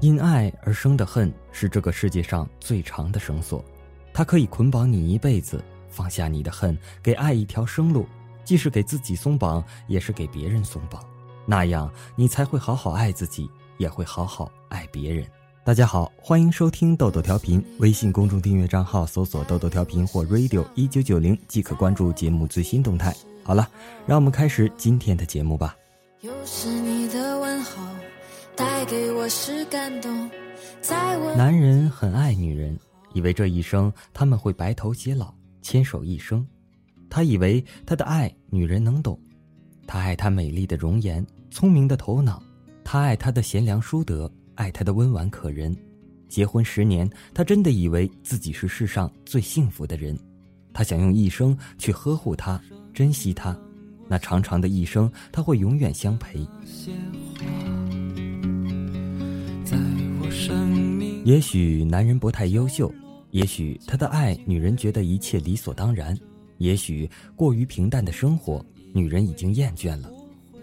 因爱而生的恨是这个世界上最长的绳索，它可以捆绑你一辈子。放下你的恨，给爱一条生路，既是给自己松绑，也是给别人松绑。那样，你才会好好爱自己，也会好好爱别人。大家好，欢迎收听豆豆调频，微信公众订阅账号搜索“豆豆调频”或 “radio 一九九零”即可关注节目最新动态。好了，让我们开始今天的节目吧。又是你的问候，带给我是感动。男人很爱女人，以为这一生他们会白头偕老，牵手一生。他以为他的爱女人能懂，他爱她美丽的容颜、聪明的头脑，他爱她的贤良淑德，爱她的温婉可人。结婚十年，他真的以为自己是世上最幸福的人。他想用一生去呵护她，珍惜她。那长长的一生，他会永远相陪。也许男人不太优秀，也许他的爱女人觉得一切理所当然，也许过于平淡的生活，女人已经厌倦了。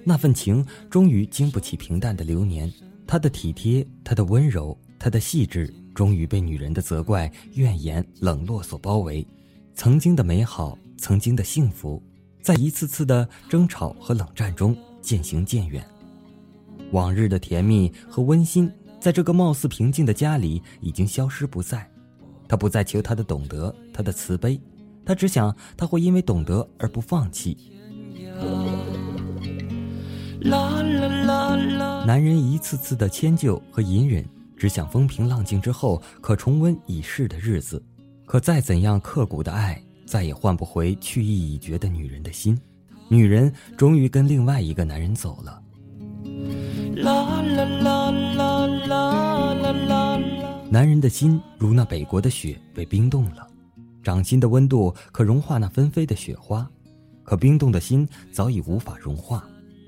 那份情终于经不起平淡的流年，他的体贴，他的温柔，他的细致，终于被女人的责怪、怨言、冷落所包围。曾经的美好，曾经的幸福。在一次次的争吵和冷战中渐行渐远，往日的甜蜜和温馨，在这个貌似平静的家里已经消失不在。他不再求他的懂得，他的慈悲，他只想他会因为懂得而不放弃。男人一次次的迁就和隐忍，只想风平浪静之后可重温已逝的日子。可再怎样刻骨的爱。再也换不回去意已决的女人的心，女人终于跟另外一个男人走了。男人的心如那北国的雪被冰冻了，掌心的温度可融化那纷飞的雪花，可冰冻的心早已无法融化。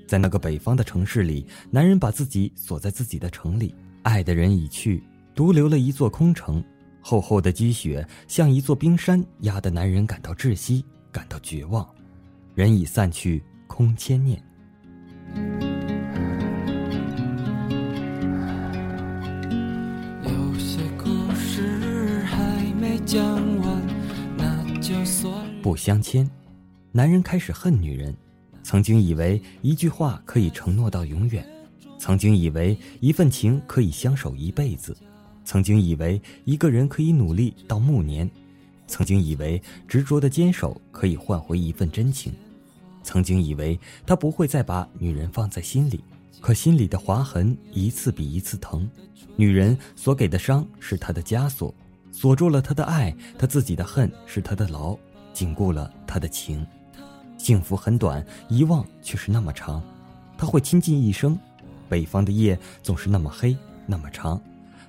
在那个北方的城市里，男人把自己锁在自己的城里，爱的人已去，独留了一座空城。厚厚的积雪像一座冰山，压得男人感到窒息，感到绝望。人已散去，空牵念。不相牵。男人开始恨女人，曾经以为一句话可以承诺到永远，曾经以为一份情可以相守一辈子。曾经以为一个人可以努力到暮年，曾经以为执着的坚守可以换回一份真情，曾经以为他不会再把女人放在心里，可心里的划痕一次比一次疼。女人所给的伤是他的枷锁，锁住了他的爱；他自己的恨是他的牢，紧固了他的情。幸福很短，遗忘却是那么长。他会倾尽一生。北方的夜总是那么黑，那么长。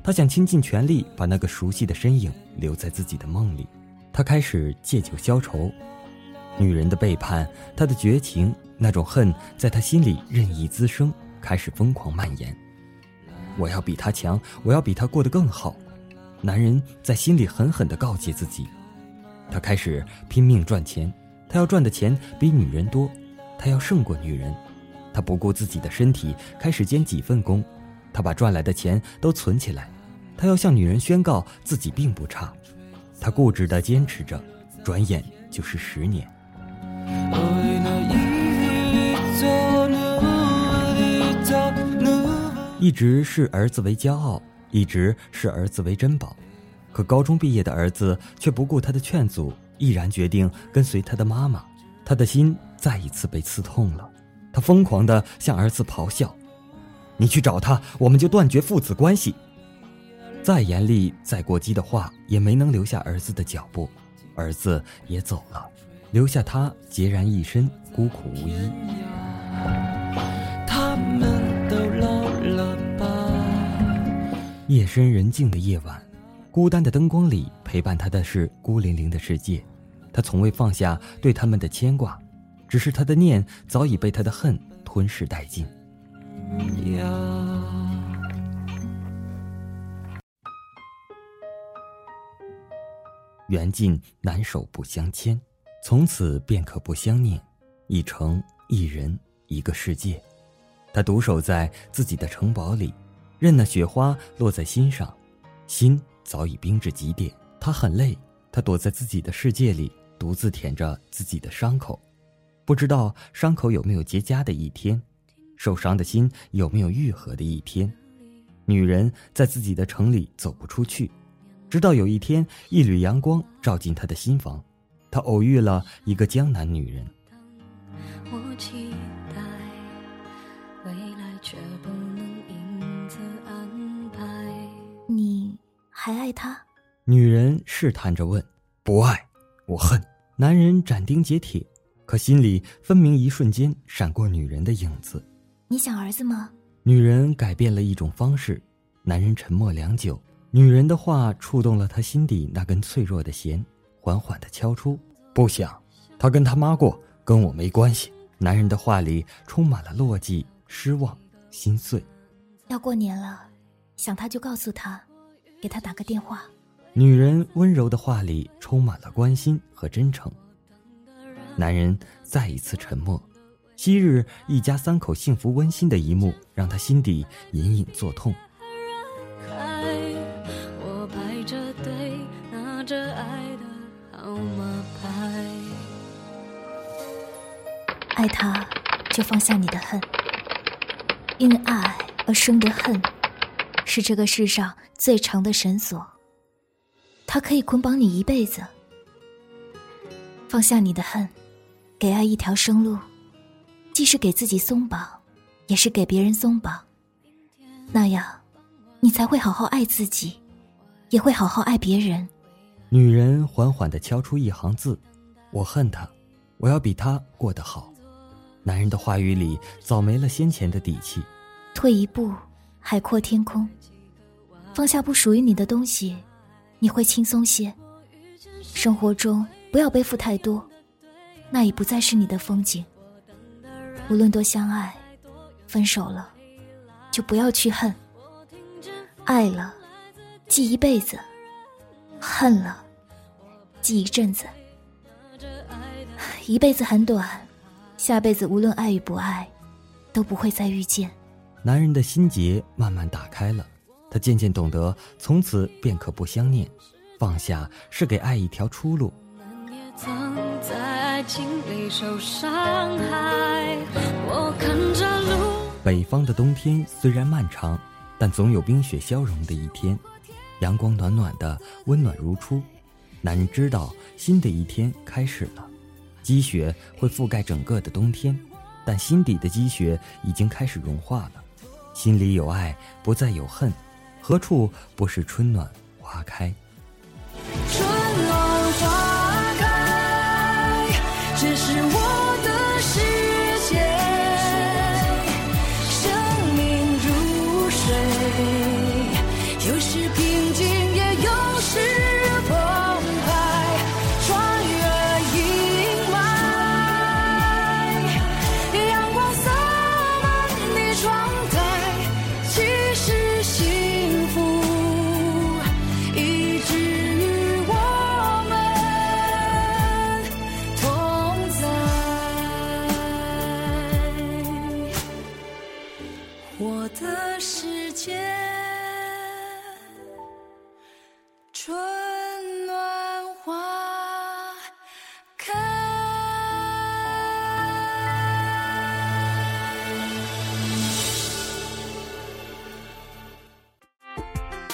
他想倾尽全力把那个熟悉的身影留在自己的梦里，他开始借酒消愁。女人的背叛，他的绝情，那种恨在他心里任意滋生，开始疯狂蔓延。我要比他强，我要比他过得更好。男人在心里狠狠地告诫自己。他开始拼命赚钱，他要赚的钱比女人多，他要胜过女人。他不顾自己的身体，开始兼几份工。他把赚来的钱都存起来，他要向女人宣告自己并不差。他固执地坚持着，转眼就是十年。一直视儿子为骄傲，一直视儿子为珍宝。可高中毕业的儿子却不顾他的劝阻，毅然决定跟随他的妈妈。他的心再一次被刺痛了，他疯狂地向儿子咆哮。你去找他，我们就断绝父子关系。再严厉、再过激的话，也没能留下儿子的脚步，儿子也走了，留下他孑然一身，孤苦无依。他们都老了吧？夜深人静的夜晚，孤单的灯光里，陪伴他的是孤零零的世界。他从未放下对他们的牵挂，只是他的念早已被他的恨吞噬殆尽。缘尽难守不相牵，从此便可不相念。一城一人一个世界，他独守在自己的城堡里，任那雪花落在心上，心早已冰至极点。他很累，他躲在自己的世界里，独自舔着自己的伤口，不知道伤口有没有结痂的一天，受伤的心有没有愈合的一天。女人在自己的城里走不出去，直到有一天，一缕阳光照进他的心房，他偶遇了一个江南女人。我期还爱他？女人试探着问：“不爱，我恨。”男人斩钉截铁，可心里分明一瞬间闪过女人的影子。你想儿子吗？女人改变了一种方式，男人沉默良久。女人的话触动了他心底那根脆弱的弦，缓缓地敲出：“不想，他跟他妈过，跟我没关系。”男人的话里充满了落寂、失望、心碎。要过年了，想他就告诉他，给他打个电话。女人温柔的话里充满了关心和真诚。男人再一次沉默。昔日一家三口幸福温馨的一幕，让他心底隐隐作痛。爱他，就放下你的恨。因爱而生的恨，是这个世上最长的绳索。它可以捆绑你一辈子。放下你的恨，给爱一条生路。既是给自己松绑，也是给别人松绑。那样，你才会好好爱自己，也会好好爱别人。女人缓缓的敲出一行字：“我恨他，我要比他过得好。”男人的话语里早没了先前的底气。退一步，海阔天空。放下不属于你的东西，你会轻松些。生活中不要背负太多，那已不再是你的风景。无论多相爱，分手了，就不要去恨。爱了，记一辈子；恨了，记一阵子。一辈子很短，下辈子无论爱与不爱，都不会再遇见。男人的心结慢慢打开了，他渐渐懂得，从此便可不相念。放下是给爱一条出路。北方的冬天虽然漫长，但总有冰雪消融的一天。阳光暖暖的，温暖如初。男人知道新的一天开始了。积雪会覆盖整个的冬天，但心底的积雪已经开始融化了。心里有爱，不再有恨，何处不是春暖花开？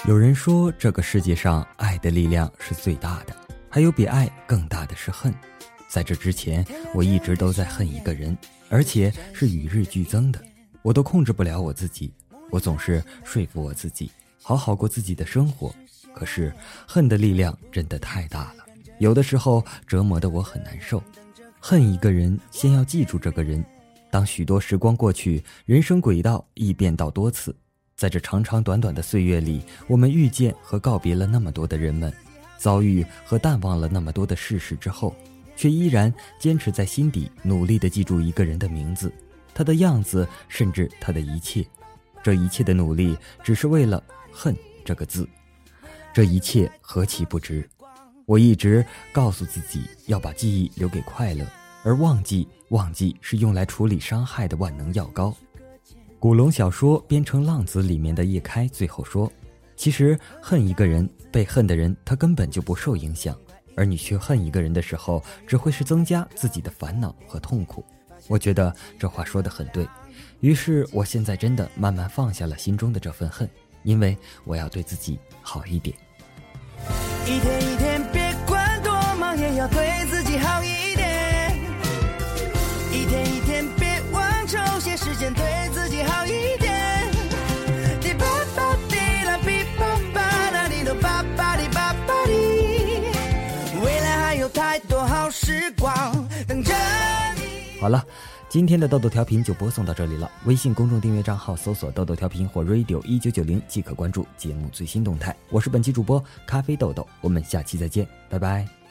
有人说，这个世界上爱的力量是最大的，还有比爱更大的是恨。在这之前，我一直都在恨一个人，而且是与日俱增的。我都控制不了我自己，我总是说服我自己好好过自己的生活。可是，恨的力量真的太大了，有的时候折磨的我很难受。恨一个人，先要记住这个人。当许多时光过去，人生轨道亦变道多次。在这长长短短的岁月里，我们遇见和告别了那么多的人们，遭遇和淡忘了那么多的事实之后，却依然坚持在心底努力地记住一个人的名字，他的样子，甚至他的一切。这一切的努力，只是为了“恨”这个字。这一切何其不值！我一直告诉自己要把记忆留给快乐，而忘记，忘记是用来处理伤害的万能药膏。古龙小说编成《浪子》里面的叶开最后说：“其实恨一个人，被恨的人他根本就不受影响，而你去恨一个人的时候，只会是增加自己的烦恼和痛苦。”我觉得这话说的很对，于是我现在真的慢慢放下了心中的这份恨，因为我要对自己好一点。一天一天，别管多忙，也要对自己好一点。一天一天，别忘抽些时间对好了，今天的豆豆调频就播送到这里了。微信公众订阅账号搜索“豆豆调频”或 “radio 一九九零”即可关注节目最新动态。我是本期主播咖啡豆豆，我们下期再见，拜拜。